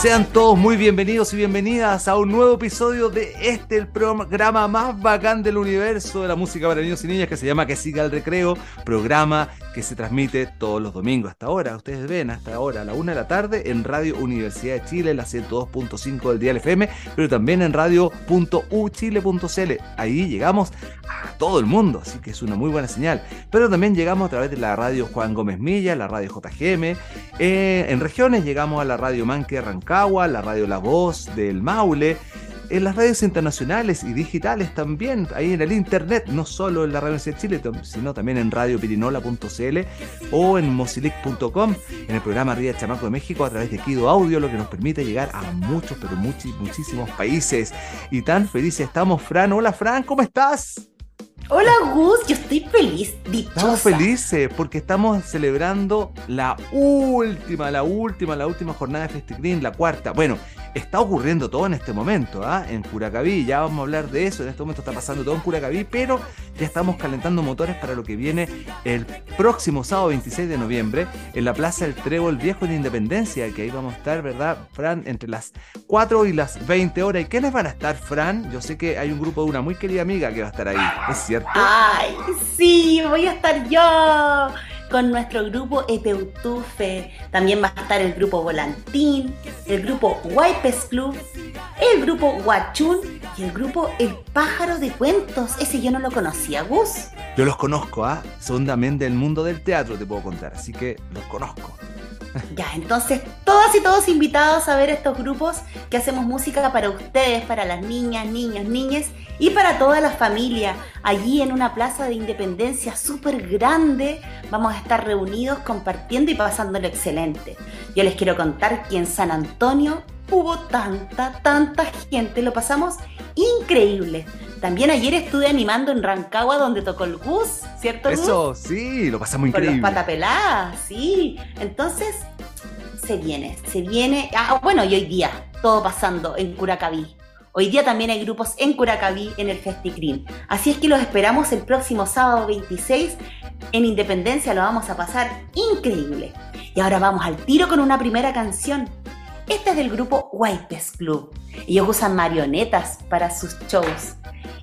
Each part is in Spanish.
Sean todos muy bienvenidos y bienvenidas a un nuevo episodio de este, el programa más bacán del universo de la música para niños y niñas que se llama Que siga el recreo, programa que se transmite todos los domingos hasta ahora, ustedes ven, hasta ahora a la una de la tarde en Radio Universidad de Chile, la 102.5 del Dial FM, pero también en radio.uchile.cl. Ahí llegamos a todo el mundo, así que es una muy buena señal. Pero también llegamos a través de la radio Juan Gómez Milla, la radio JGM. Eh, en regiones llegamos a la radio Manque Rancagua, la radio La Voz del Maule en las radios internacionales y digitales también, ahí en el internet, no solo en la Radio de Chile, sino también en radiopirinola.cl o en mosilic.com, en el programa Ría Chamaco de México a través de Kido Audio, lo que nos permite llegar a muchos, pero muchísimos países. Y tan felices estamos, Fran. Hola, Fran, ¿cómo estás? Hola Gus, yo estoy feliz, dichosa. Estamos felices porque estamos celebrando la última, la última, la última jornada de FestiGreen, la cuarta. Bueno, está ocurriendo todo en este momento, ¿ah? en Curacaví, ya vamos a hablar de eso, en este momento está pasando todo en Curacaví, pero ya estamos calentando motores para lo que viene el próximo sábado 26 de noviembre en la Plaza del Trébol Viejo de Independencia, que ahí vamos a estar, ¿verdad, Fran? Entre las 4 y las 20 horas. ¿Y quiénes van a estar, Fran? Yo sé que hay un grupo de una muy querida amiga que va a estar ahí, ¿es cierto? ¡Ay, sí! Voy a estar yo con nuestro grupo Epeutufe. También va a estar el grupo Volantín, el grupo Wipes Club, el grupo Huachún y el grupo El Pájaro de Cuentos. Ese yo no lo conocía, Gus. Yo los conozco, ¿ah? Son también del mundo del teatro, te puedo contar, así que los conozco. Ya, entonces todas y todos invitados a ver estos grupos que hacemos música para ustedes, para las niñas, niños, niñas y para toda la familia. Allí en una plaza de independencia súper grande vamos a estar reunidos compartiendo y pasándolo excelente. Yo les quiero contar que en San Antonio hubo tanta, tanta gente, lo pasamos increíble. También ayer estuve animando en Rancagua donde tocó el Gus, ¿cierto? Eso, sí, lo pasamos increíble. Con los patapeladas, sí. Entonces, se viene, se viene. Ah, bueno, y hoy día, todo pasando en Curacaví. Hoy día también hay grupos en Curacaví en el FestiCrim. Así es que los esperamos el próximo sábado 26 en Independencia. Lo vamos a pasar increíble. Y ahora vamos al tiro con una primera canción. Esta es del grupo Wipes Club. Ellos usan marionetas para sus shows.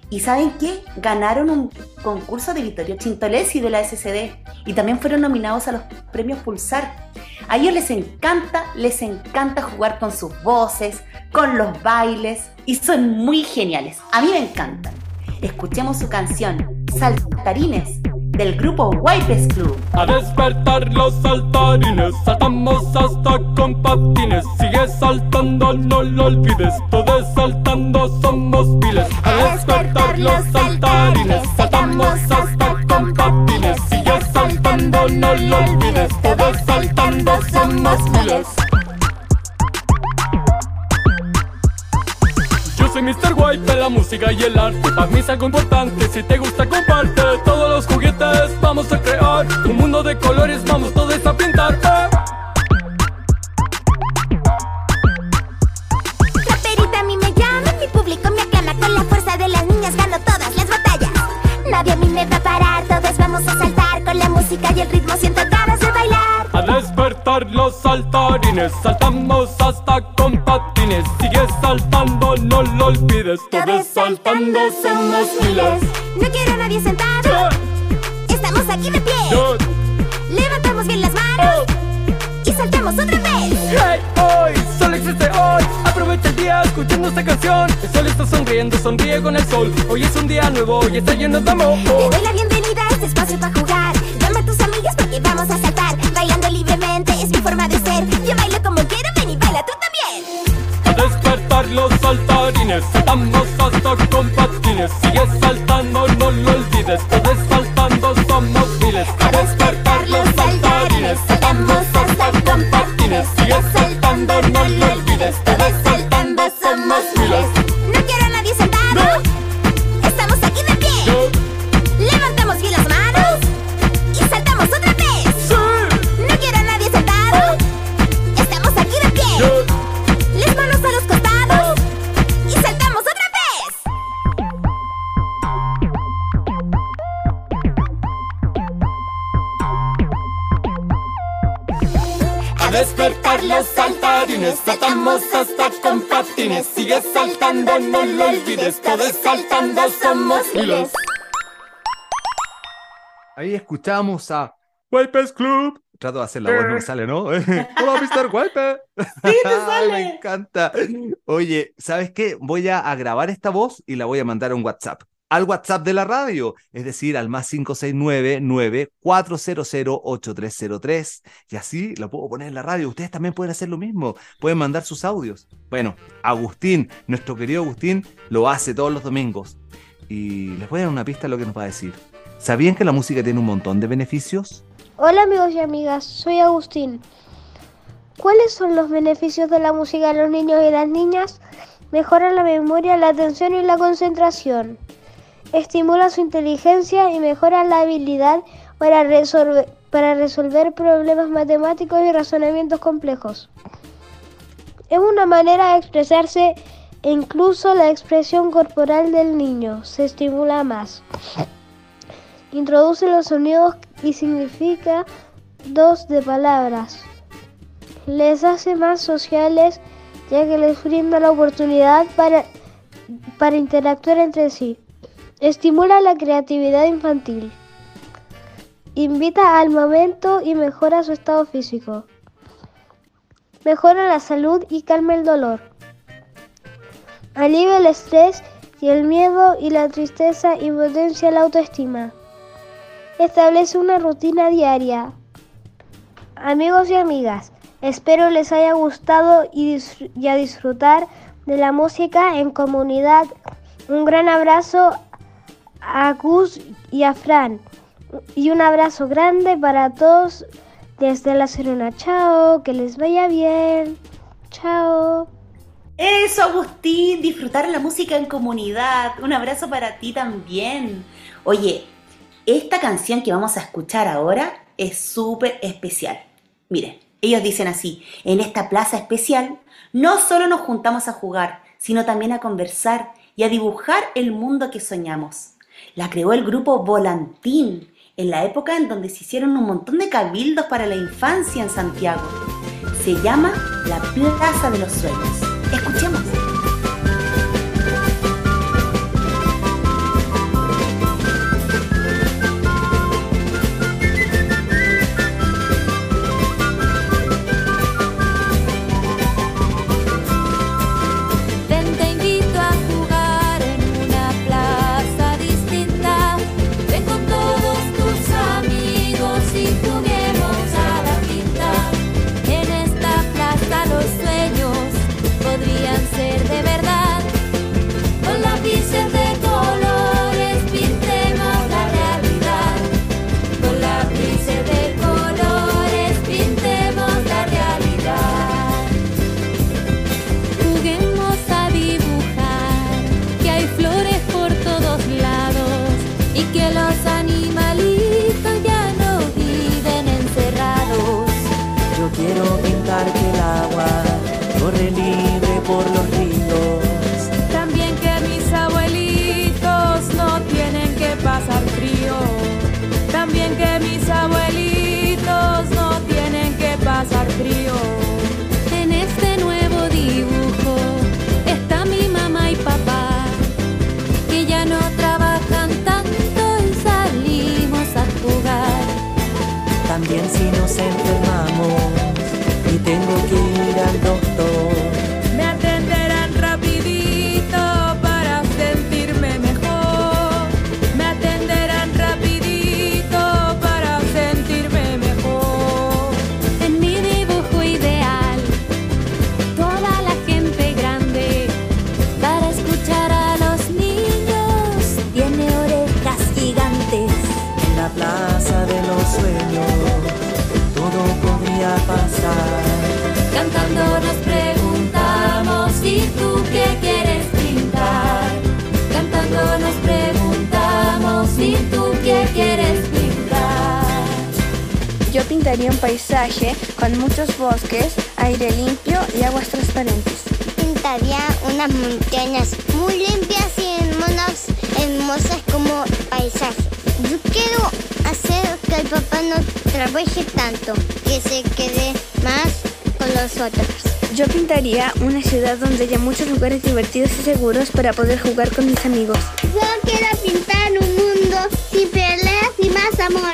¿Y saben qué? Ganaron un concurso de Vittorio Chintolesi de la SCD y también fueron nominados a los premios Pulsar. A ellos les encanta, les encanta jugar con sus voces, con los bailes y son muy geniales. A mí me encantan. Escuchemos su canción, Saltarines, del grupo Wipes Club. A despertar los saltarines, saltamos hasta con patines. Sigue saltando, no lo olvides, todos saltando somos piles. A despertar los saltarines, saltamos hasta con patines. Sigue saltando, no lo olvides, todos saltando somos piles. soy Mr. White de la música y el arte Para mí es algo importante, si te gusta mundo de colores, vamos todos a pintar eh. Raperita a mí me llama, mi público me aclama Con la fuerza de las niñas gano todas las batallas. Nadie a mí me va a parar, todos vamos a saltar Con la música y el ritmo siento ganas de bailar. A despertar los saltarines, saltamos hasta con patines. Sigue saltando, no lo olvides, todos saltando somos sonriendo, sonríe con el sol. Hoy es un día nuevo y está lleno de amor. Te doy la bienvenida a este espacio para jugar despertar los saltarines, saltamos hasta con patines. Sigue saltando, no lo olvides, todos saltando somos miles. Ahí escuchamos a Wipers Club. Trato de hacer la voz, no me sale, ¿no? Hola, Mr. Wipe. Sí, te sale. me encanta. Oye, ¿sabes qué? Voy a, a grabar esta voz y la voy a mandar a un WhatsApp. Al WhatsApp de la radio, es decir, al más 569-9400-8303. Y así lo puedo poner en la radio. Ustedes también pueden hacer lo mismo. Pueden mandar sus audios. Bueno, Agustín, nuestro querido Agustín, lo hace todos los domingos. Y les voy a dar una pista de lo que nos va a decir. ¿Sabían que la música tiene un montón de beneficios? Hola amigos y amigas, soy Agustín. ¿Cuáles son los beneficios de la música en los niños y las niñas? Mejora la memoria, la atención y la concentración. Estimula su inteligencia y mejora la habilidad para, resolver, problemas matemáticos y razonamientos complejos. Es una manera de expresarse e incluso la expresión corporal del niño se estimula más. Introduce los sonidos y significa dos de palabras. Les hace más sociales ya que les brinda la oportunidad para, para interactuar entre sí. Estimula la creatividad infantil. Invita al momento y mejora su estado físico. Mejora la salud y calma el dolor. Alivia el estrés y el miedo y la tristeza y potencia la autoestima. Establece una rutina diaria. Amigos y amigas, espero les haya gustado y, a disfrutar de la música en comunidad. Un gran abrazo a Gus y a Fran. Y un abrazo grande para todos desde La Serena. Chao, que les vaya bien. Chao. Eso, Agustín, disfrutar la música en comunidad. Un abrazo para ti también. Oye, esta canción que vamos a escuchar ahora es súper especial. Miren, ellos dicen así, en esta plaza especial no solo nos juntamos a jugar, sino también a conversar y a dibujar el mundo que soñamos. La creó el grupo Volantín, en la época en donde se hicieron un montón de cabildos para la infancia en Santiago. Se llama la Plaza de los Sueños. Escuchemos. Pintar que el agua corre libre por los ríos. También que mis abuelitos no tienen que pasar frío. También que mis abuelitos no tienen que pasar frío. En este nuevo dibujo está mi mamá y papá, que ya no trabajan tanto y salimos a jugar. También si nos enfermamos tengo que ir al doctor. Me atenderán rapidito para sentirme mejor. Me atenderán rapidito para sentirme mejor. En mi dibujo ideal, toda la gente grande, para escuchar a los niños, tiene orejas gigantes. En la plaza de los sueños todo podría pasar. Cantando nos preguntamos, ¿y tú qué quieres pintar? Cantando nos preguntamos, ¿y tú qué quieres pintar? Yo pintaría un paisaje con muchos bosques, aire limpio y aguas transparentes. Pintaría unas montañas muy limpias y hermosas, hermosas como paisaje. Yo quiero hacer que el papá no trabaje tanto, que se quede más con los otros. Yo pintaría una ciudad donde haya muchos lugares divertidos y seguros para poder jugar con mis amigos. Yo quiero pintar un mundo sin peleas y más amor.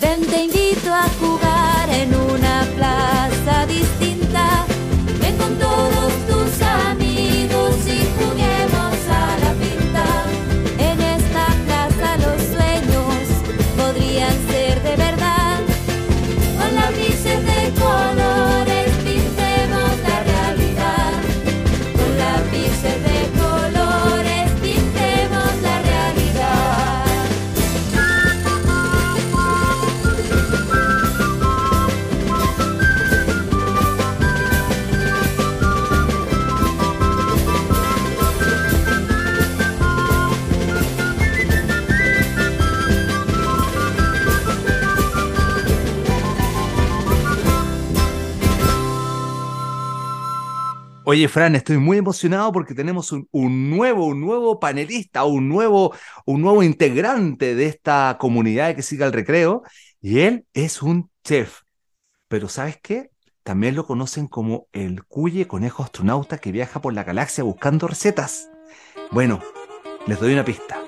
Ven, te invito a jugar en una plaza Oye, Fran, estoy muy emocionado porque tenemos un, nuevo, un nuevo panelista, un nuevo, un nuevo integrante de esta comunidad que siga el recreo, y él es un chef. Pero ¿sabes qué? También lo conocen como el Cuye Conejo Astronauta que viaja por la galaxia buscando recetas. Bueno, les doy una pista.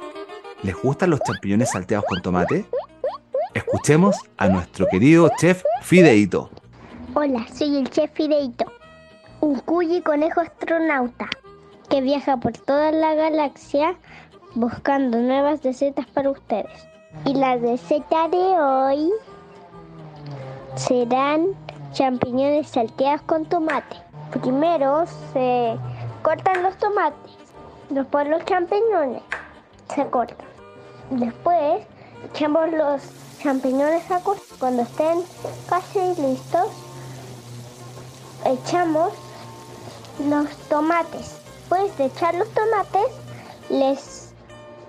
¿Les gustan los champiñones salteados con tomate? Escuchemos a nuestro querido chef Fideito. Hola, soy el chef Fideito, un cuyi conejo astronauta que viaja por toda la galaxia buscando nuevas recetas para ustedes. Y la receta de hoy serán champiñones salteados con tomate. Primero se cortan los tomates, después los champiñones se cortan. Después echamos los champiñones a. Cuando estén casi listos, echamos los tomates. Después de echar los tomates, les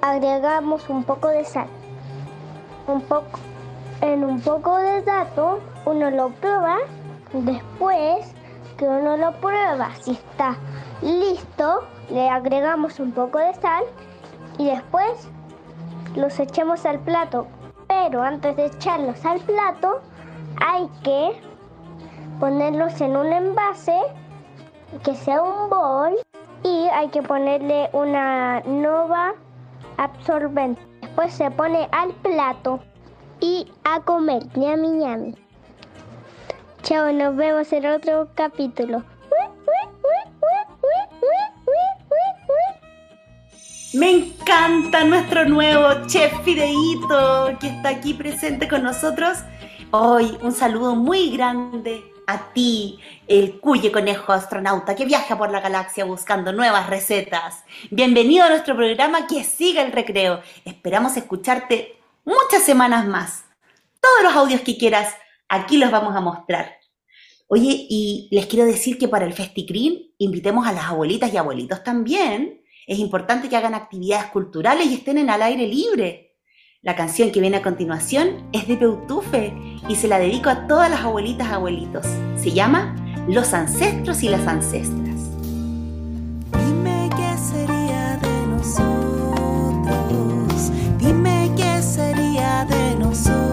agregamos un poco de sal. Un poco, en un poco de dato, uno lo prueba. Después que uno lo prueba, si está listo, le agregamos un poco de sal y después los echamos al plato. Pero antes de echarlos al plato, hay que ponerlos en un envase que sea un bol y hay que ponerle una nova absorbente. Después se pone al plato y a comer. ñami ñami. Chao, nos vemos en otro capítulo. Me encanta nuestro nuevo chef Fideito que está aquí presente con nosotros. Hoy un saludo muy grande a ti, el cuye conejo astronauta que viaja por la galaxia buscando nuevas recetas. Bienvenido a nuestro programa que siga el recreo. Esperamos escucharte muchas semanas más. Todos los audios que quieras, aquí los vamos a mostrar. Oye, y les quiero decir que para el FestiCreen invitemos a las abuelitas y abuelitos también. Es importante que hagan actividades culturales y estén en al aire libre. La canción que viene a continuación es de Peutufe y se la dedico a todas las abuelitas abuelitos. Se llama Los ancestros y las ancestras. Dime qué sería de nosotros, dime qué sería de nosotras,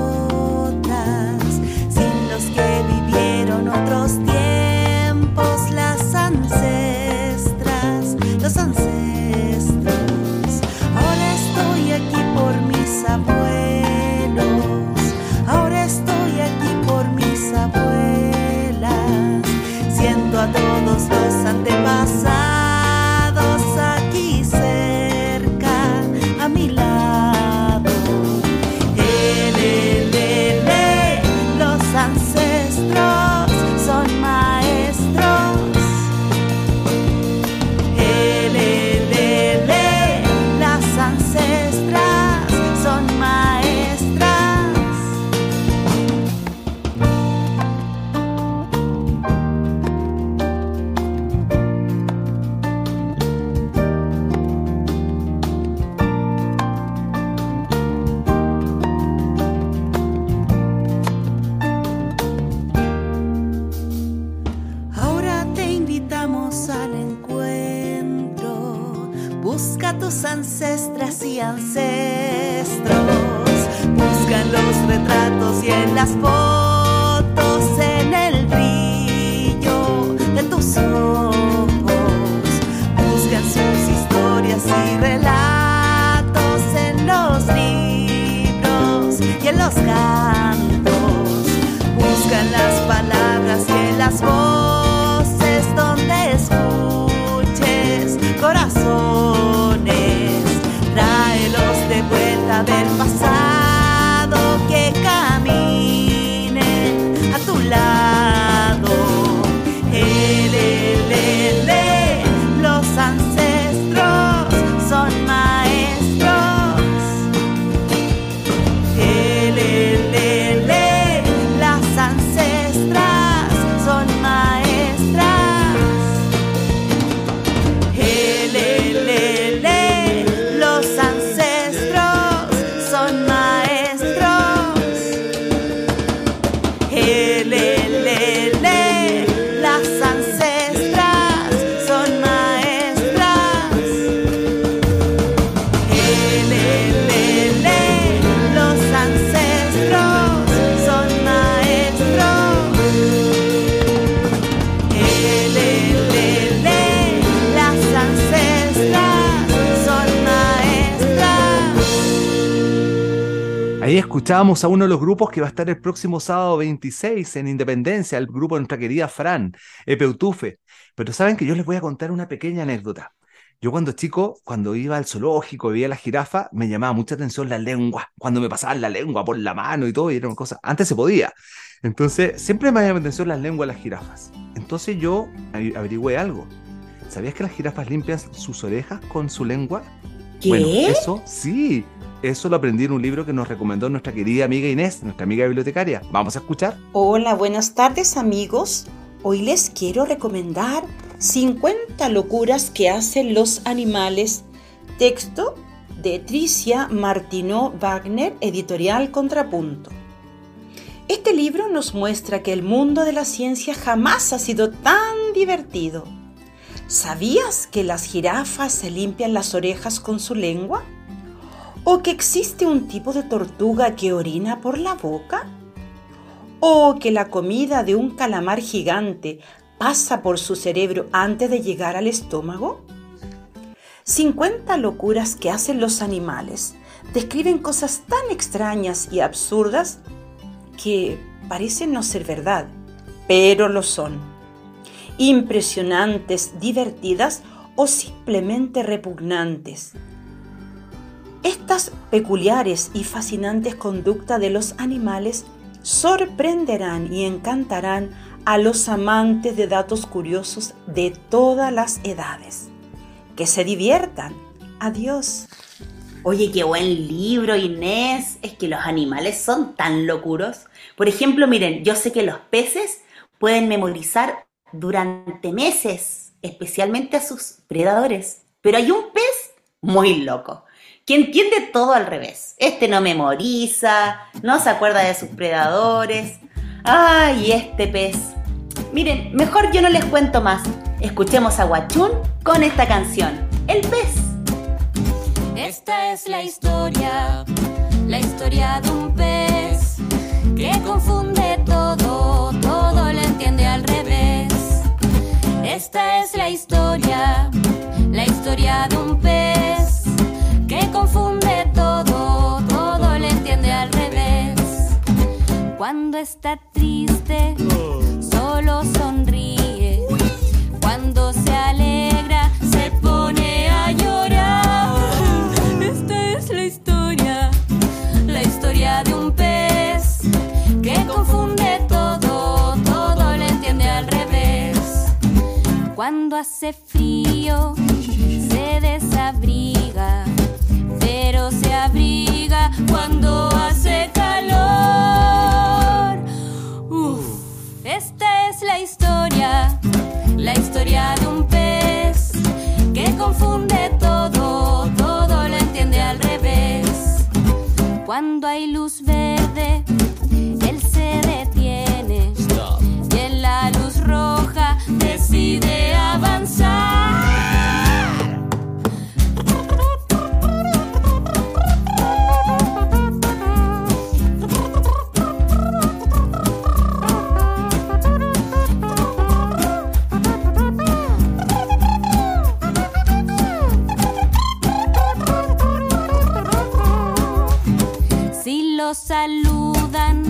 escuchábamos a uno de los grupos que va a estar el próximo sábado 26 en Independencia, el grupo de nuestra querida Fran, Epeutufe. Pero saben que yo les voy a contar una pequeña anécdota. Yo cuando chico, cuando iba al zoológico, veía la jirafa, me llamaba mucha atención la lengua, cuando me pasaban la lengua por la mano y todo, y era una cosa, antes se podía. Entonces, siempre me llamaba atención las lenguas de las jirafas. Entonces yo averigüé algo. ¿Sabías que las jirafas limpian sus orejas con su lengua? ¿Qué? Bueno, eso sí, eso lo aprendí en un libro que nos recomendó nuestra querida amiga Inés, nuestra amiga bibliotecaria. Vamos a escuchar. Hola, buenas tardes amigos. Hoy les quiero recomendar 50 locuras que hacen los animales. Texto de Tricia Martineau Wagner, editorial Contrapunto. Este libro nos muestra que el mundo de la ciencia jamás ha sido tan divertido. ¿Sabías que las jirafas se limpian las orejas con su lengua? ¿O que existe un tipo de tortuga que orina por la boca? ¿O que la comida de un calamar gigante pasa por su cerebro antes de llegar al estómago? 50 locuras que hacen los animales describen cosas tan extrañas y absurdas que parecen no ser verdad, pero lo son. Impresionantes, divertidas o simplemente repugnantes. Estas peculiares y fascinantes conductas de los animales sorprenderán y encantarán a los amantes de datos curiosos de todas las edades. Que se diviertan. Adiós. Oye, qué buen libro, Inés. Es que los animales son tan locuros. Por ejemplo, miren, yo sé que los peces pueden memorizar durante meses, especialmente a sus predadores. Pero hay un pez muy loco, que entiende todo al revés. Este no memoriza, no se acuerda de sus predadores. Ay, este pez. Miren, mejor yo no les cuento más. Escuchemos a Guachún con esta canción, El pez. Esta es la historia, la historia de un pez que confunde todo, todo lo entiende al revés. Esta es la historia, la historia de un pez confunde todo, todo lo entiende al revés. Cuando está triste, solo sonríe. Cuando se alegra, se pone a llorar. Esta es la historia, la historia de un pez que confunde todo, todo lo entiende al revés. Cuando hace frío, se desabriga, pero se abriga cuando hace calor. Uf, esta es la historia, la historia de un pez que confunde todo, todo lo entiende al revés. Cuando hay luz verde, él se detiene y en la luz roja decide avanzar. Saludan,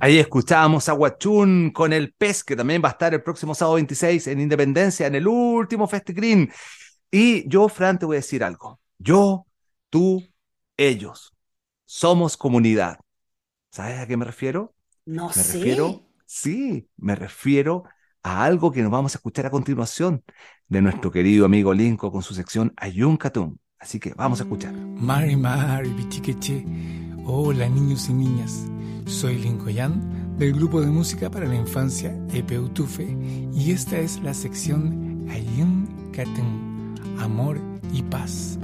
Ahí escuchábamos a Huachún con el pez, que también va a estar el próximo sábado 26 en Independencia, en el último Festicrín. Y yo, Fran, te voy a decir algo. Yo, tú, ellos, somos comunidad. ¿Sabes a qué me refiero? No Me sé. refiero, sí, me refiero a algo que nos vamos a escuchar a continuación de nuestro querido amigo Linko con su sección Ayun Katun. Así que vamos a escuchar. Mari Mari Bichiqueche. Hola niños y niñas. Soy Linkoyan del grupo de música para la infancia Epeutufe y esta es la sección Ayun Katun, Amor y Paz.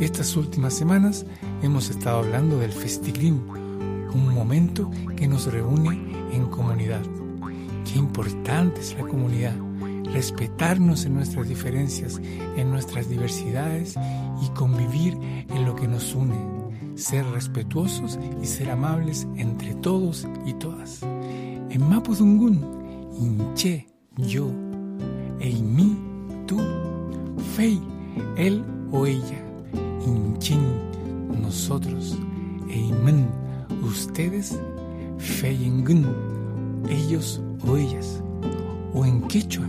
Estas últimas semanas hemos estado hablando del Festigrim, un momento que nos reúne en comunidad. Qué importante es la comunidad, respetarnos en nuestras diferencias, en nuestras diversidades y convivir en lo que nos une, ser respetuosos y ser amables entre todos y todas. En Mapudungun, Inche, yo, Eimi, tú, Fei, él o ella, Inchin, nosotros, Eimen, ustedes, Feiengun, ellos o ellas, o en quechua,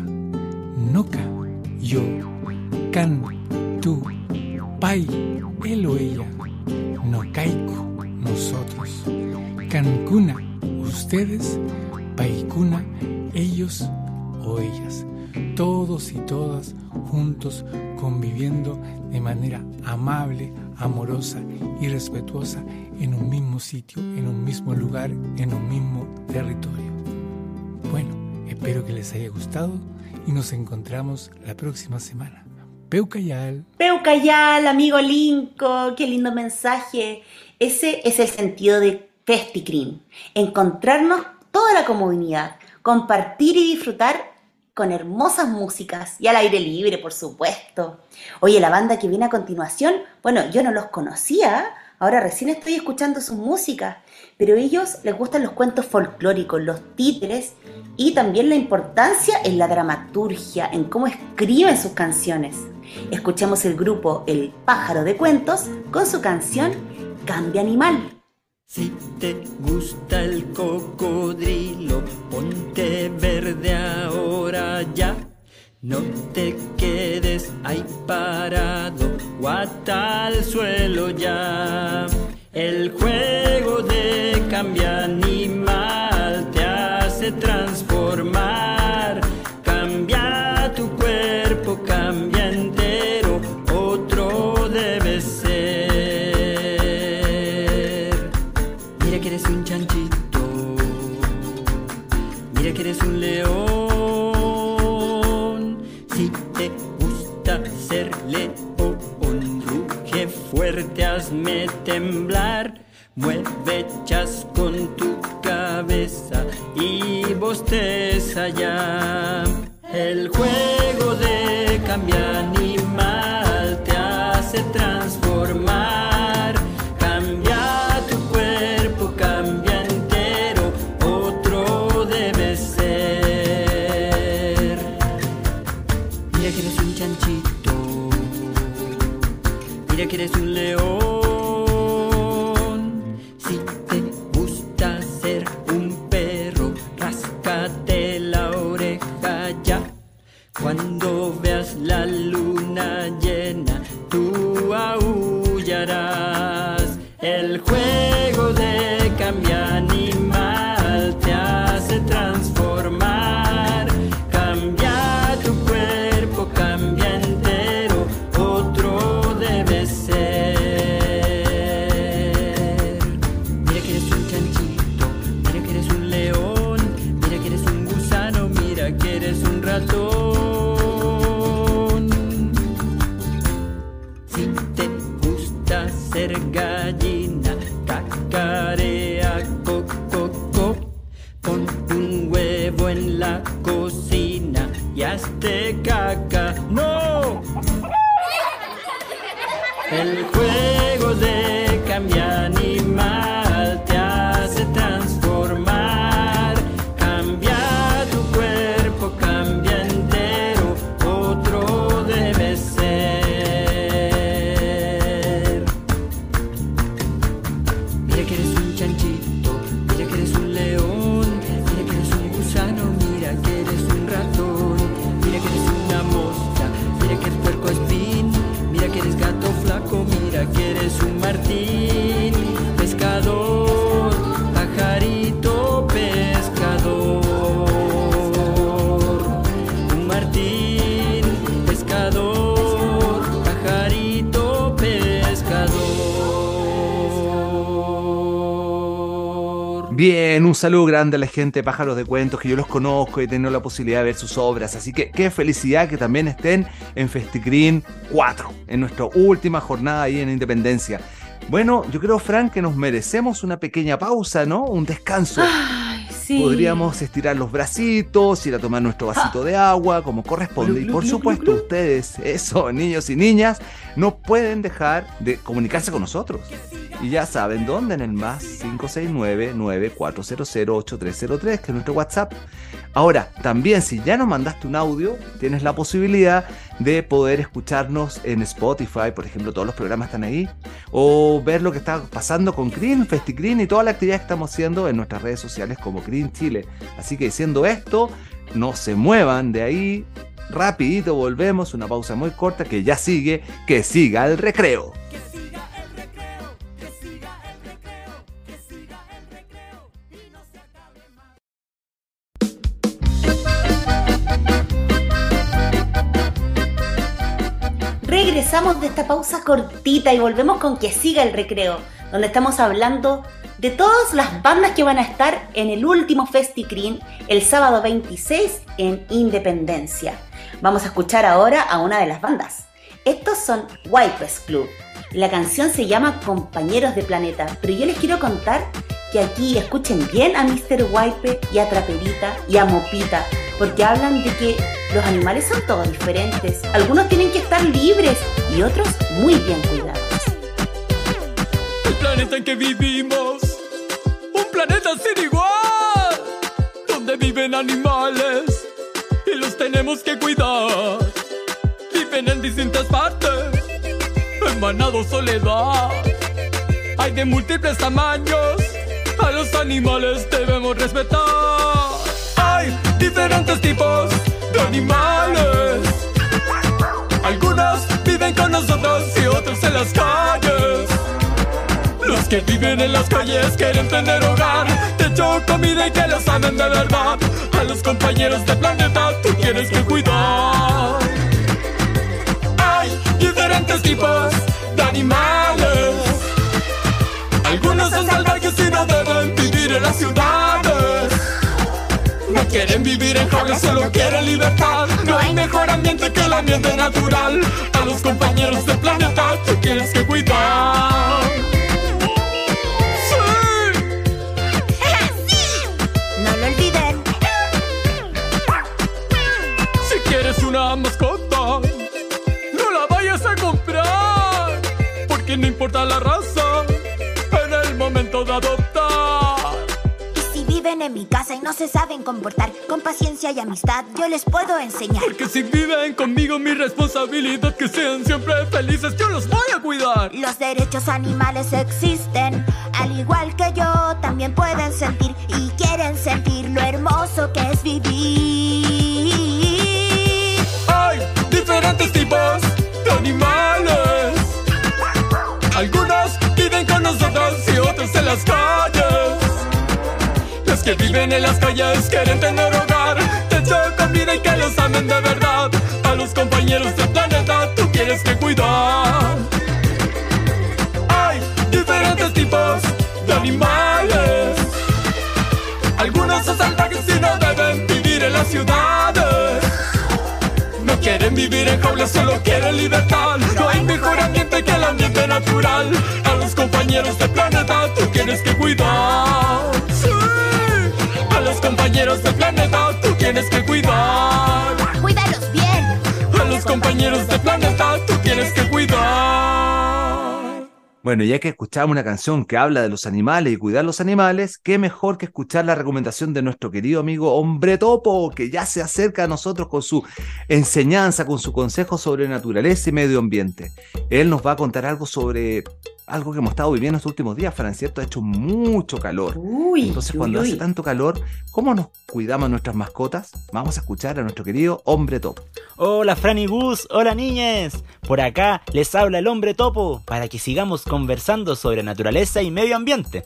Noca, yo, Can, tú, Pai, él o ella, Nocaico, nosotros, Cancuna, ustedes, Paicuna, ellos o ellas, todos y todas juntos conviviendo de manera amable, amorosa y respetuosa en un mismo sitio, en un mismo lugar, en un mismo territorio. Bueno, espero que les haya gustado y nos encontramos la próxima semana. Peucayal. Peucayal, amigo Linko, qué lindo mensaje. Ese es el sentido de Festicrim. Encontrarnos toda la comunidad, compartir y disfrutar con hermosas músicas y al aire libre, por supuesto. Oye, la banda que viene a continuación, bueno, yo no los conocía, ahora recién estoy escuchando sus músicas, pero a ellos les gustan los cuentos folclóricos, los títeres y también la importancia en la dramaturgia, en cómo escriben sus canciones. Escuchemos el grupo El Pájaro de Cuentos con su canción Cambia Animal. Si te gusta el cocodrilo, ponte verde ahora ya. No te quedes ahí parado, guata al suelo ya. El juego de cambia animal temblar. Mueve con tu cabeza y bosteza ya. El juego de cambia Cuando veas la luna llena, tú aullarás. Saludo grande a la gente de Pájaros de Cuentos, que yo los conozco y he tenido la posibilidad de ver sus obras. Así que qué felicidad que también estén en Festicrin 4, en nuestra última jornada ahí en Independencia. Bueno, yo creo, Frank, que nos merecemos una pequeña pausa, ¿no? Un descanso. Sí. Podríamos estirar los bracitos, ir a tomar nuestro vasito de agua, como corresponde. Y por supuesto, ustedes, eso, niños y niñas, no pueden dejar de comunicarse con nosotros. Y ya saben dónde, en el más 569-9400-8303, que es nuestro WhatsApp. Ahora, también si ya nos mandaste un audio, tienes la posibilidad de poder escucharnos en Spotify, por ejemplo, todos los programas están ahí, o ver lo que está pasando con Green, FestiGreen y toda la actividad que estamos haciendo en nuestras redes sociales como Green Chile. Así que diciendo esto, no se muevan de ahí, rapidito volvemos, una pausa muy corta que ya sigue, que siga el recreo. Regresamos de esta pausa cortita y volvemos con que siga el recreo, donde estamos hablando de todas las bandas que van a estar en el último FestiCreen el sábado 26 en Independencia. Vamos a escuchar ahora a una de las bandas. Estos son Wipes Club. La canción se llama Compañeros de Planeta, pero yo les quiero contar que aquí escuchen bien a Mr. Wipe y a Traperita y a Mopita, porque hablan de que los animales son todos diferentes. Algunos tienen que estar libres y otros muy bien cuidados. El planeta en que vivimos, un planeta sin igual, donde viven animales y los tenemos que cuidar. Viven en distintas partes, soledad. Hay de múltiples tamaños, a los animales debemos respetar. Hay diferentes tipos de animales. Algunos viven con nosotros y otros en las calles. Los que viven en las calles quieren tener hogar, techo, comida y que los amen de verdad. A los compañeros del planeta tú tienes que cuidar. Hay diferentes tipos de animales. Algunos son salvajes y no deben vivir en las ciudades. No quieren vivir en jaulas, solo quieren libertad. No hay mejor ambiente que el ambiente natural. A los compañeros del planeta tú tienes que cuidar. No lo olviden. Si quieres una mascota, importa la raza, en el momento de adoptar. Y si viven en mi casa y no se saben comportar, con paciencia y amistad yo les puedo enseñar. Porque si viven conmigo, mi responsabilidad que sean siempre felices, yo los voy a cuidar. Los derechos animales existen, al igual que yo, también pueden sentir y quieren sentir lo hermoso que es vivir. Hay diferentes tipos de animales. Algunos viven con nosotros y otros en las calles. Los que viven en las calles quieren tener hogar, techo, comida y que los amen de verdad. A los compañeros del planeta tú tienes que cuidar. Hay diferentes tipos de animales. Algunos son salvajes y no deben vivir en las ciudades. Quieren vivir en jaulas, solo quieren libertad. No hay mejor ambiente que el ambiente natural. A los compañeros del planeta tú tienes que cuidar. Sí. A los compañeros del planeta tú tienes que cuidar. Cuídalos bien. A los compañeros del planeta tú tienes que cuidar. Bueno, ya que escuchamos una canción que habla de los animales y cuidar los animales, qué mejor que escuchar la recomendación de nuestro querido amigo Hombre Topo, que ya se acerca a nosotros con su enseñanza, con su consejo sobre naturaleza y medio ambiente. Él nos va a contar algo sobre algo que hemos estado viviendo estos últimos días, Fran, ¿cierto? Ha hecho mucho calor. Uy, Entonces, uy, cuando uy. hace tanto calor, ¿cómo nos cuidamos nuestras mascotas? Vamos a escuchar a nuestro querido hombre top. Hola Fran y Gus, hola niñes. Por acá les habla el hombre topo para que sigamos conversando sobre naturaleza y medio ambiente.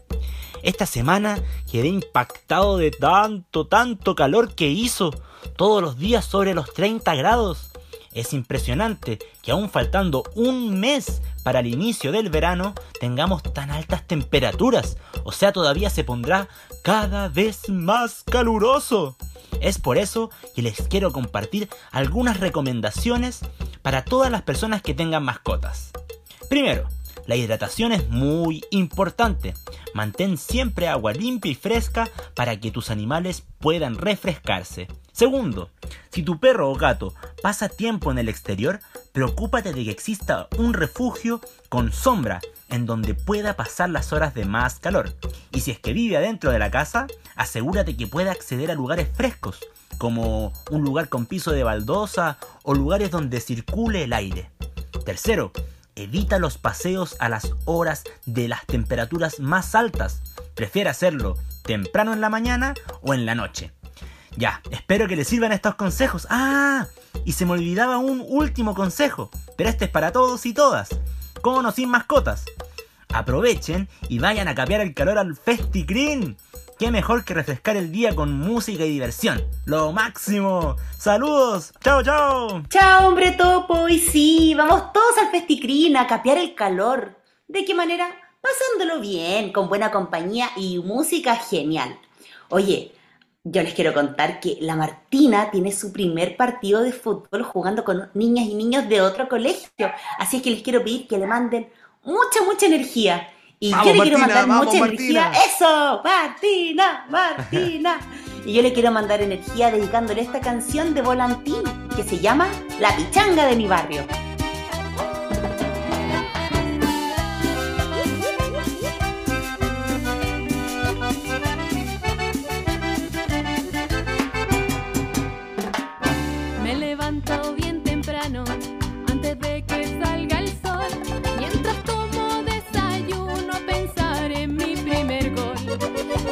Esta semana quedé impactado de tanto, tanto calor que hizo, todos los días sobre los 30 grados. Es impresionante que aún faltando un mes para el inicio del verano tengamos tan altas temperaturas, o sea todavía se pondrá cada vez más caluroso. Es por eso que les quiero compartir algunas recomendaciones para todas las personas que tengan mascotas. Primero, la hidratación es muy importante. Mantén siempre agua limpia y fresca para que tus animales puedan refrescarse. Segundo, si tu perro o gato pasa tiempo en el exterior, preocúpate de que exista un refugio con sombra en donde pueda pasar las horas de más calor. Y si es que vive adentro de la casa, asegúrate que pueda acceder a lugares frescos, como un lugar con piso de baldosa o lugares donde circule el aire. Tercero, evita los paseos a las horas de las temperaturas más altas. Prefiere hacerlo temprano en la mañana o en la noche. Ya, espero que les sirvan estos consejos. Ah, y se me olvidaba un último consejo, pero este es para todos y todas. Con sin mascotas. Aprovechen y vayan a capear el calor al FestiCreen. Qué mejor que refrescar el día con música y diversión. Lo máximo. Saludos. Chao, chao. Chao, hombre topo. Y sí, vamos todos al festicrín a capear el calor. ¿De qué manera? Pasándolo bien, con buena compañía y música genial. Oye, yo les quiero contar que la Martina tiene su primer partido de fútbol jugando con niñas y niños de otro colegio. Así es que les quiero pedir que le manden mucha, mucha energía. Y Vamos, yo le quiero mandar vamos, mucha Martina. energía. ¡Eso! ¡Martina! ¡Martina! y yo le quiero mandar energía dedicándole esta canción de Volantín que se llama La Pichanga de mi barrio.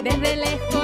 Desde lejos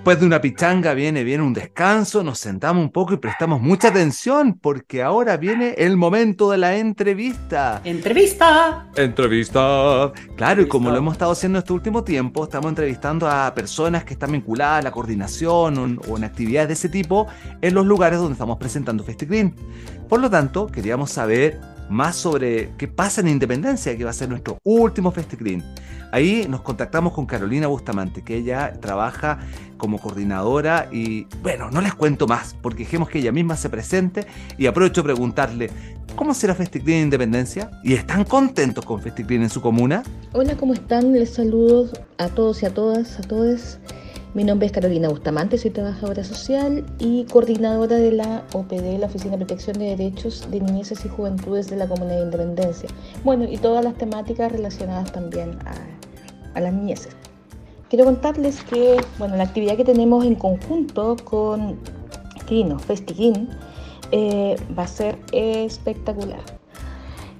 después de una pichanga viene, viene un descanso, nos sentamos un poco y prestamos mucha atención porque ahora viene el momento de la entrevista. Entrevista. Entrevista. Claro, y como lo hemos estado haciendo este último tiempo, estamos entrevistando a personas que están vinculadas a la coordinación o en, o en actividades de ese tipo en los lugares donde estamos presentando FestiClean. Por lo tanto, queríamos saber más sobre qué pasa en Independencia, que va a ser nuestro último FestiClean. Ahí nos contactamos con Carolina Bustamante, que ella trabaja como coordinadora y bueno, no les cuento más, porque dejemos que ella misma se presente y aprovecho a preguntarle, ¿cómo será FestiClean Independencia? ¿Y están contentos con FestiClean en su comuna? Hola, ¿cómo están? Les saludo a todos y a todas, a todos. Mi nombre es Carolina Bustamante, soy trabajadora social y coordinadora de la OPD, la Oficina de Protección de Derechos de Niñeces y Juventudes de la Comunidad de Independencia. Bueno, y todas las temáticas relacionadas también a, las niñeces. Quiero contarles que, bueno, la actividad que tenemos en conjunto con Crino, FestiGin, eh, va a ser espectacular.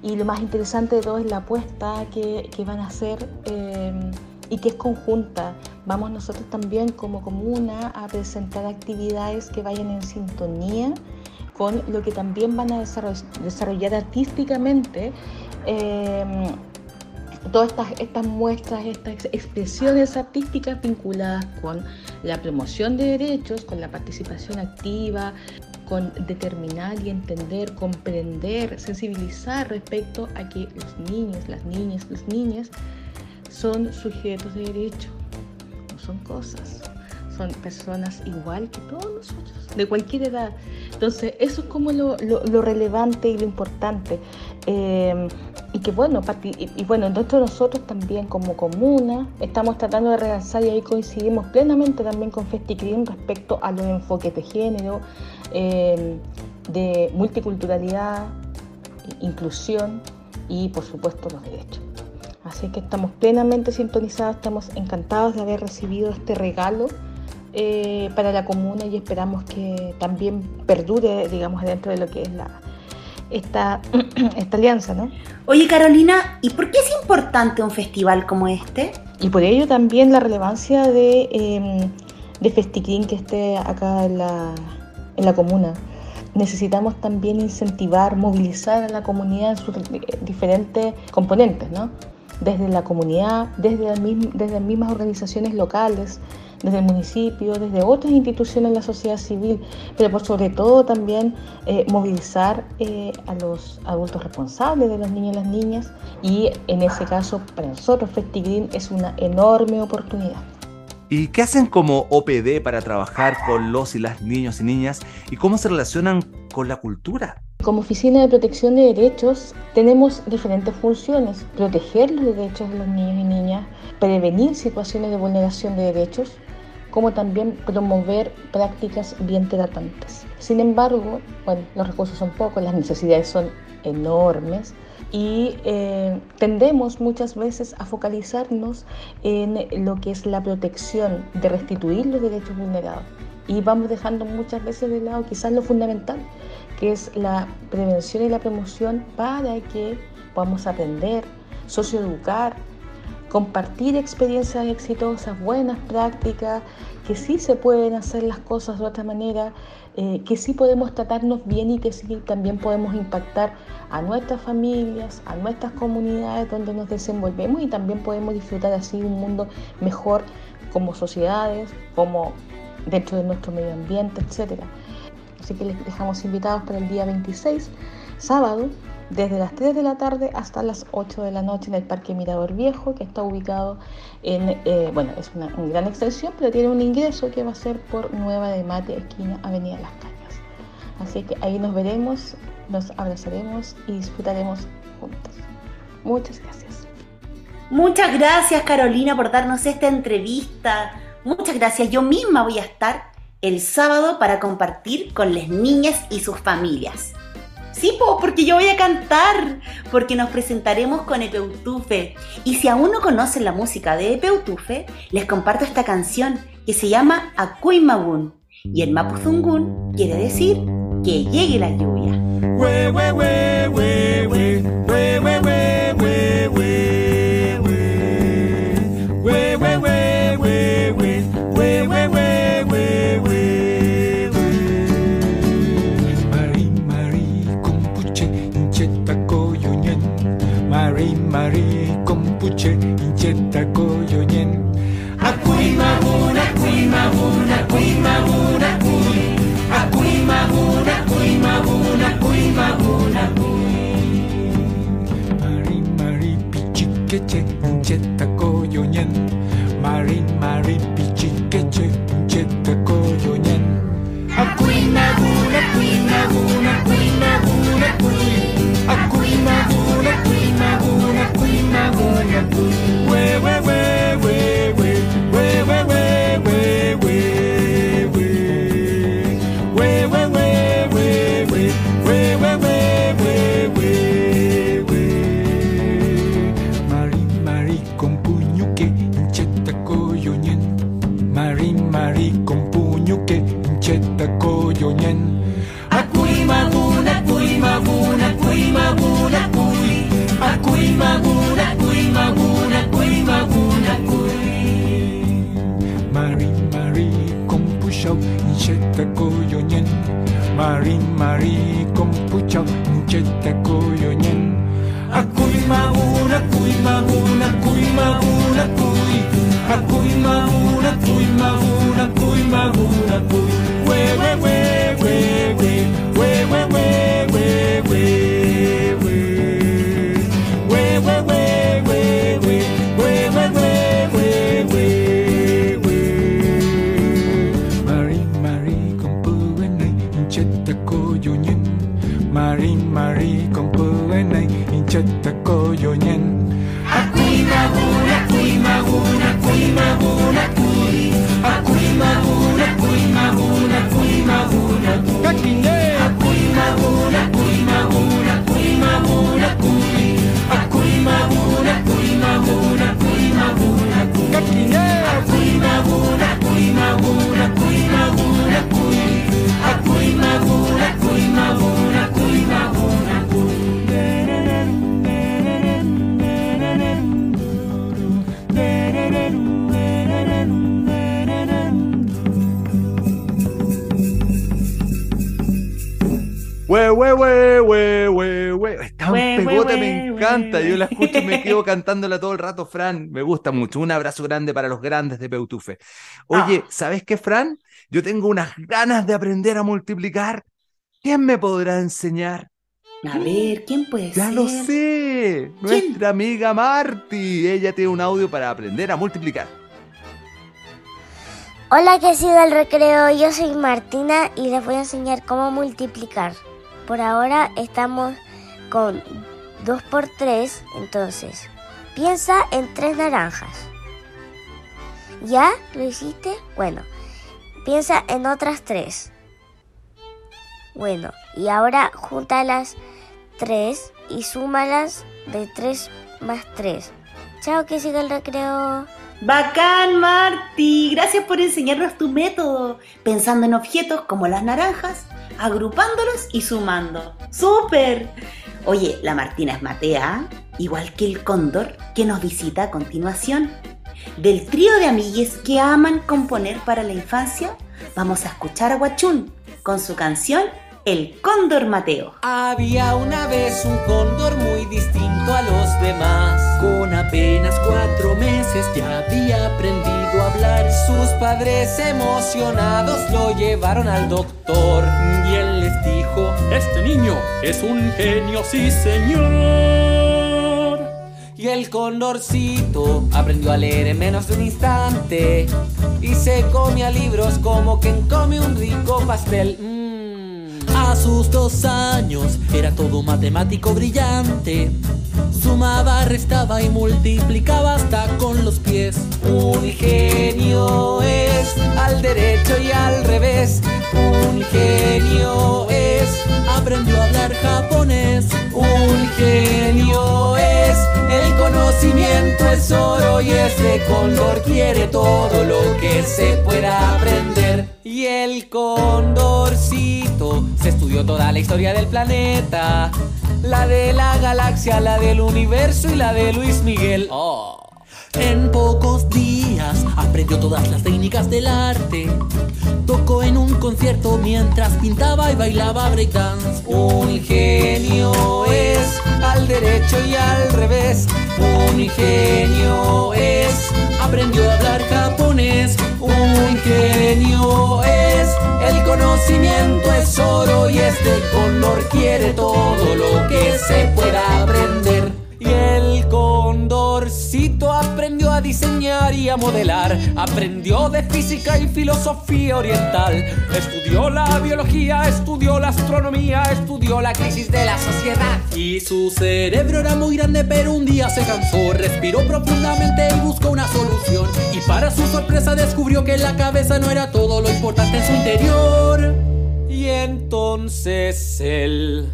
Y lo más interesante de todo es la apuesta que, que van a hacer eh, y que es conjunta. Vamos nosotros también como comuna a presentar actividades que vayan en sintonía con lo que también van a desarroll- desarrollar artísticamente. eh, todas estas, estas muestras, estas expresiones artísticas vinculadas con la promoción de derechos, con la participación activa, con determinar y entender, comprender, sensibilizar respecto a que los niños, las niñas, los niñas son sujetos de derecho, no son cosas, son personas igual que todos nosotros, de cualquier edad. Entonces, eso es como lo, relevante y lo importante. Eh, y que bueno, y, bueno, entonces nosotros también como comuna estamos tratando de realzar y ahí coincidimos plenamente también con FestiCrim respecto a los enfoques de género, eh, de multiculturalidad, inclusión y por supuesto los derechos. Así que estamos plenamente sintonizados, estamos encantados de haber recibido este regalo eh, para la comuna y esperamos que también perdure, digamos, dentro de lo que es la, esta, esta alianza, ¿no? Oye Carolina, ¿y por qué es importante un festival como este? Y por ello también la relevancia de, eh, de FestiClean que esté acá en la, en la comuna. Necesitamos también incentivar, movilizar a la comunidad en sus eh, diferentes componentes, ¿no? Desde la comunidad, desde, las mismas organizaciones locales, desde el municipio, desde otras instituciones de la sociedad civil, pero por sobre todo también eh, movilizar eh, a los adultos responsables de los niños y las niñas y en ese caso para nosotros FestiGreen es una enorme oportunidad. ¿Y qué hacen como OPD para trabajar con los y las niños y niñas? ¿Y cómo se relacionan con la cultura? Como Oficina de Protección de Derechos tenemos diferentes funciones. Proteger los derechos de los niños y niñas, prevenir situaciones de vulneración de derechos, como también promover prácticas bien tratantes. Sin embargo, bueno, los recursos son pocos, las necesidades son enormes y eh, tendemos muchas veces a focalizarnos en lo que es la protección de restituir los derechos vulnerados y vamos dejando muchas veces de lado quizás lo fundamental, que es la prevención y la promoción para que podamos aprender, socioeducar, compartir experiencias exitosas, buenas prácticas, que sí se pueden hacer las cosas de otra manera, eh, que sí podemos tratarnos bien y que sí también podemos impactar a nuestras familias, a nuestras comunidades donde nos desenvolvemos y también podemos disfrutar así un mundo mejor como sociedades, como dentro de nuestro medio ambiente, etc. Así que les dejamos invitados para el día 26, sábado, desde las 3 de la tarde hasta las 8 de la noche en el Parque Mirador Viejo, que está ubicado en, eh, bueno, es una, una gran extensión, pero tiene un ingreso que va a ser por Nueva de Mate, esquina Avenida Las Cañas. Así que ahí nos veremos, nos abrazaremos y disfrutaremos juntos. Muchas gracias. Muchas gracias Carolina por darnos esta entrevista. Muchas gracias. Yo misma voy a estar el sábado para compartir con las niñas y sus familias. Sí, po, porque yo voy a cantar, porque nos presentaremos con Epeutufe. Y si aún no conocen la música de Epeutufe, les comparto esta canción que se llama Acuimagun. Y el Mapuzungun quiere decir que llegue la lluvia. We, we, we, che incheta coyoñen. Akui magun, akui magun, akui magun, akui. Akui magun, akui magun, akui magun, akui. Mari mari pichiqueche incheta coyoñen. Mari mari pichiqueche koyoñen marin mari kompucha cheta koyoñen akuy mauna kuy mauna kuy mauna kuy akuy mauna kuy mauna kuy mauna kuy we we we We, we, we, we, we. Está un We, pegote, we, me encanta. we, Yo la escucho y me quedo cantándola todo el rato, Fran. Me gusta mucho. Un abrazo grande para los grandes de Peutufe. Oye, ¿sabes qué, Fran? Yo tengo unas ganas de aprender a multiplicar. ¿Quién me podrá enseñar? A ver, ¿quién puede Ya ser? lo sé. Nuestra amiga Marty. Ella tiene un audio para aprender a multiplicar. Hola, que siga el recreo. Yo soy Martina y les voy a enseñar cómo multiplicar. Por ahora estamos con 2 por 3, entonces piensa en tres naranjas. ¿Ya? ¿Lo hiciste? Bueno, piensa en otras tres. Bueno, y ahora junta las tres y súmalas de 3 más 3. Chao, que siga el recreo. Bacán, Marty. Gracias por enseñarnos tu método. Pensando en objetos como las naranjas, agrupándolos y sumando. ¡Súper! Oye, la Martina es Matea, igual que el cóndor que nos visita a continuación. Del trío de amigues que aman componer para la infancia, vamos a escuchar a Guachún con su canción El Cóndor Mateo. Había una vez un cóndor muy distinto a los demás. Con apenas cuatro meses ya había aprendido a hablar. Sus padres emocionados lo llevaron al doctor. Y él les dijo, Este niño es un genio, sí señor. Y el condorcito aprendió a leer en menos de un instante. Y se comía libros como quien come un rico pastel. A sus dos años era todo matemático brillante. Sumaba, restaba y multiplicaba hasta con los pies. Un genio es al derecho y al revés. Un genio es, aprendió a hablar japonés. Un genio es, el conocimiento es oro y ese cóndor quiere todo lo que se pueda aprender. Y el condorcito se estudió toda la historia del planeta. La de la galaxia, la del universo y la de Luis Miguel. En pocos días aprendió todas las técnicas del arte. tocó en un concierto mientras pintaba y bailaba breakdance. Un genio es al derecho y al revés. Un genio es, aprendió a hablar japonés. Un genio es, el conocimiento es oro y este cóndor quiere todo lo que se pueda aprender. Condorcito aprendió a diseñar y a modelar, aprendió de física y filosofía oriental, estudió la biología, estudió la astronomía, estudió la crisis de la sociedad. Y su cerebro era muy grande, pero un día se cansó, respiró profundamente y buscó una solución. Y para su sorpresa descubrió que la cabeza no era todo lo importante en su interior. Y entonces él...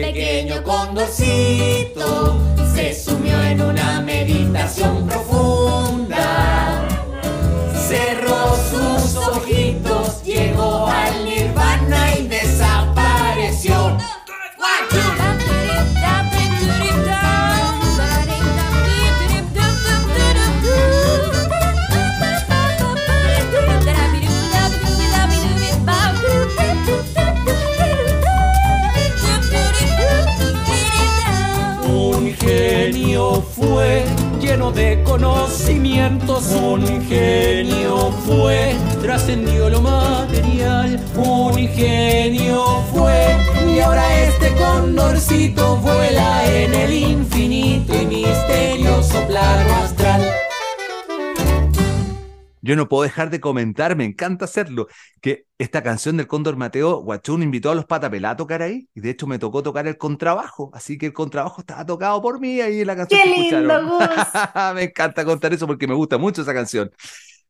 Pequeño condorcito se sumió en una meditación profunda. Cerró sus ojitos, llegó al nirvana y fue lleno de conocimientos, un genio fue, trascendió lo material, un genio fue, y ahora este condorcito vuela en el infinito y misterioso plano astral. Yo no puedo dejar de comentar, me encanta hacerlo, que esta canción del Cóndor Mateo, Guachún invitó a los Patapelá a tocar ahí, y de hecho me tocó tocar el contrabajo, así que el contrabajo estaba tocado por mí ahí en la canción ¡Qué que lindo, escucharon. me encanta contar eso porque me gusta mucho esa canción.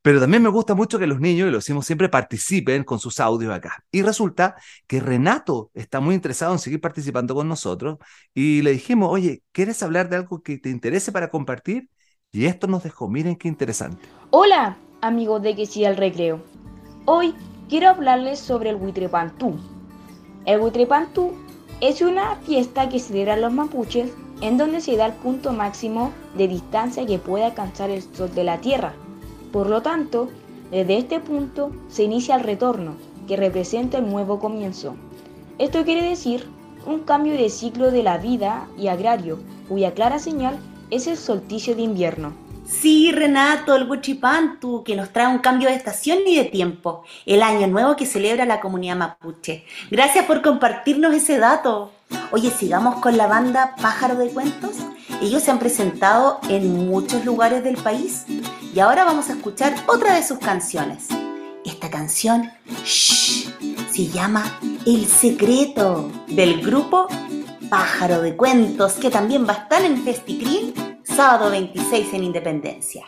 Pero también me gusta mucho que los niños, y lo decimos siempre, participen con sus audios acá. Y resulta que Renato está muy interesado en seguir participando con nosotros y le dijimos, oye, ¿quieres hablar de algo que te interese para compartir? Y esto nos dejó, miren qué interesante. Hola, amigos de Que sí al recreo. Hoy quiero hablarles sobre el Huitrepantú. El Huitrepantú es una fiesta que celebran los mapuches en donde se da el punto máximo de distancia que puede alcanzar el sol de la Tierra. Por lo tanto, desde este punto se inicia el retorno, que representa el nuevo comienzo. Esto quiere decir un cambio de ciclo de la vida y agrario, cuya clara señal es el solsticio de invierno. Sí, Renato, el Huichipantu, que nos trae un cambio de estación y de tiempo, el año nuevo que celebra la comunidad mapuche. Gracias por compartirnos ese dato. Oye, sigamos con la banda Pájaro de Cuentos. Ellos se han presentado en muchos lugares del país y ahora vamos a escuchar otra de sus canciones. Esta canción shh, se llama El Secreto del grupo Pájaro de Cuentos, que también va a estar en Festicrim sábado 26 en Independencia.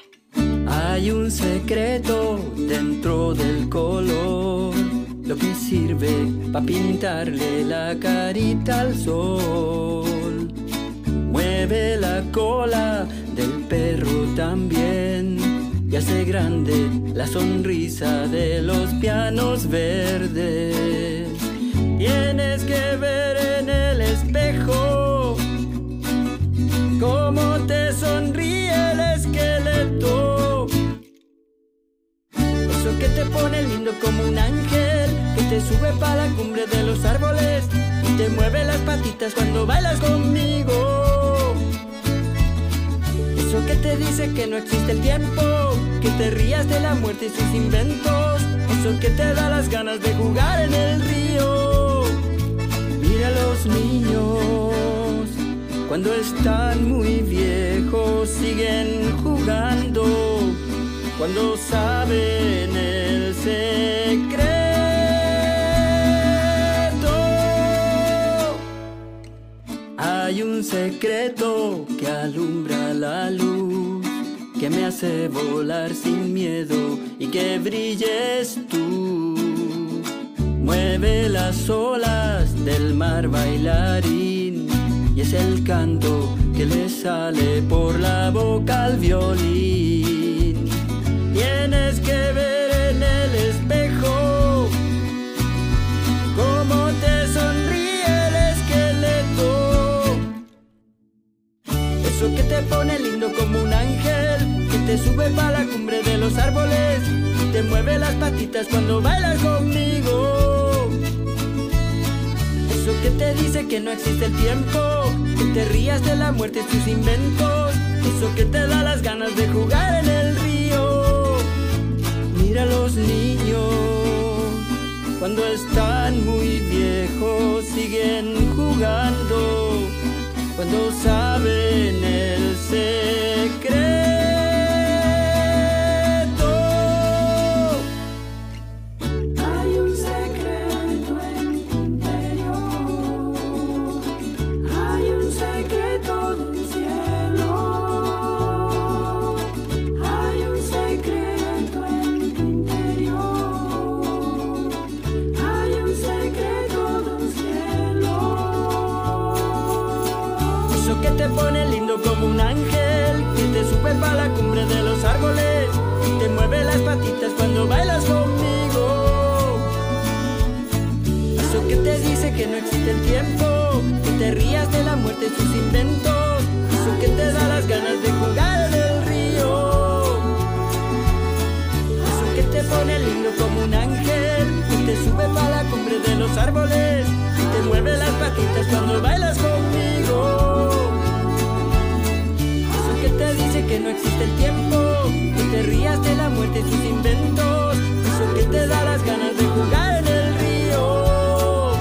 Hay un secreto dentro del color, lo que sirve para pintarle la carita al sol. Mueve la cola del perro también y hace grande la sonrisa de los pianos verdes. Tienes que ver en el espejo cómo te sonríe el esqueleto. Eso que te pone lindo como un ángel, que te sube para la cumbre de los árboles y te mueve las patitas cuando bailas conmigo. Eso que te dice que no existe el tiempo, que te rías de la muerte y sus inventos. Eso que te da las ganas de jugar en el río. Mira a los niños. Cuando están muy viejos siguen jugando, cuando saben el secreto. Hay un secreto que alumbra la luz, que me hace volar sin miedo y que brilles tú. Mueve las olas del mar bailarín es el canto que le sale por la boca al violín. Tienes que ver en el espejo cómo te sonríe el esqueleto. Eso que te pone lindo como un ángel, que te sube para la cumbre de los árboles y te mueve las patitas cuando bailas conmigo. Eso que te dice que no existe el tiempo, que te rías de la muerte y sus inventos. Eso que te da las ganas de jugar en el río. Mira a los niños, cuando están muy viejos siguen jugando, cuando saben el secreto. Como un ángel, que te sube para la cumbre de los árboles, te mueve las patitas cuando bailas conmigo. Eso que te dice que no existe el tiempo, que te rías de la muerte y sus inventos. Eso que te da las ganas de jugar en el río. Eso que te pone lindo como un ángel, que te sube para la cumbre de los árboles, te mueve las patitas cuando bailas conmigo. Que dice que no existe el tiempo, que te rías de la muerte y sus inventos. Eso que te da las ganas de jugar en el río.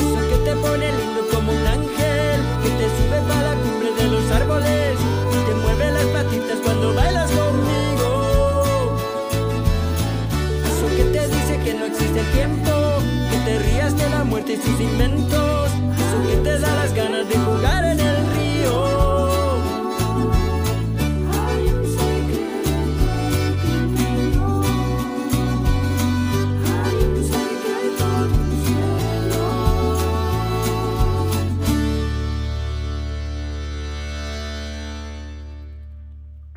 Eso que te pone lindo como un ángel, que te sube para la cumbre de los árboles, te mueve las patitas cuando bailas conmigo. Eso que te dice que no existe el tiempo, que te rías de la muerte y sus inventos. Eso que te da las ganas de jugar en el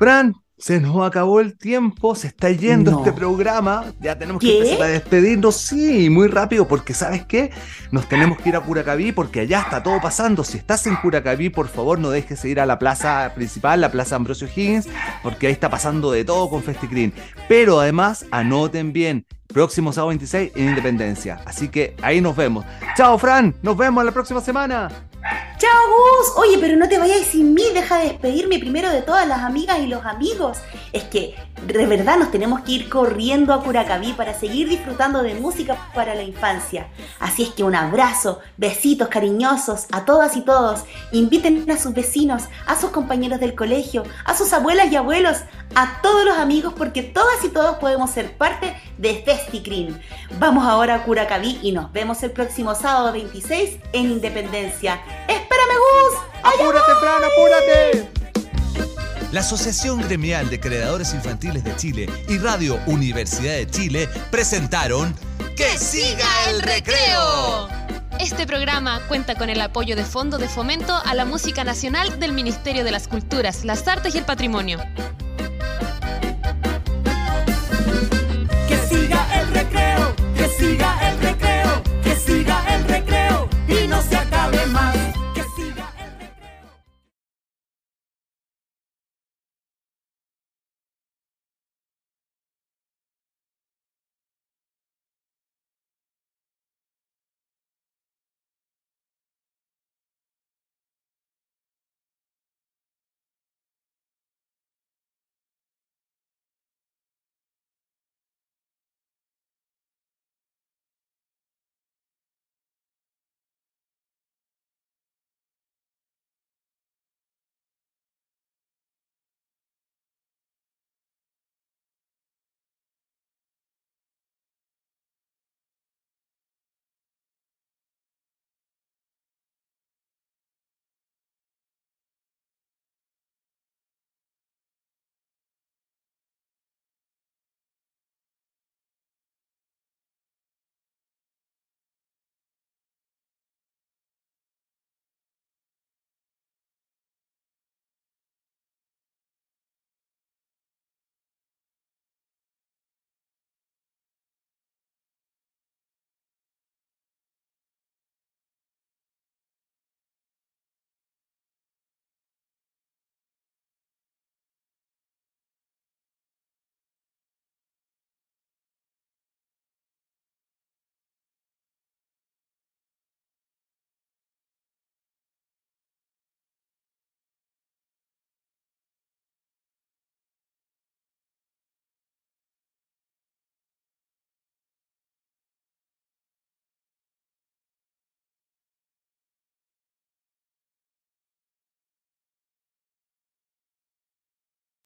Fran, se nos acabó el tiempo, se está yendo No. este programa, ya tenemos que empezar a despedirnos, sí, muy rápido, porque ¿sabes qué? Nos tenemos que ir a Curacaví porque allá está todo pasando. Si estás en Curacaví, por favor, no dejes de ir a la plaza principal, la plaza Ambrosio Higgins, porque ahí está pasando de todo con FestiCreen. Pero además, anoten bien, próximo sábado 26 en Independencia. Así que ahí nos vemos. Chao, Fran, nos vemos la próxima semana. Chao Gus, oye, pero no te vayas sin mí, deja de despedirme primero de todas las amigas y los amigos. Es que de verdad nos tenemos que ir corriendo a Curacaví para seguir disfrutando de música para la infancia. Así es que un abrazo, besitos cariñosos a todas y todos. Inviten a sus vecinos, a sus compañeros del colegio, a sus abuelas y abuelos, a todos los amigos, porque todas y todos podemos ser parte de FestiCreen. Vamos ahora a Curacaví y nos vemos el próximo sábado 26 en Independencia. ¡Espérame, Gus! ¡Apúrate, Fran, apúrate! La Asociación Gremial de Creadores Infantiles de Chile y Radio Universidad de Chile presentaron ¡Que siga el recreo! Este programa cuenta con el apoyo de Fondo de Fomento a la Música Nacional del Ministerio de las Culturas, las Artes y el Patrimonio. Que siga el recreo, que siga el recreo.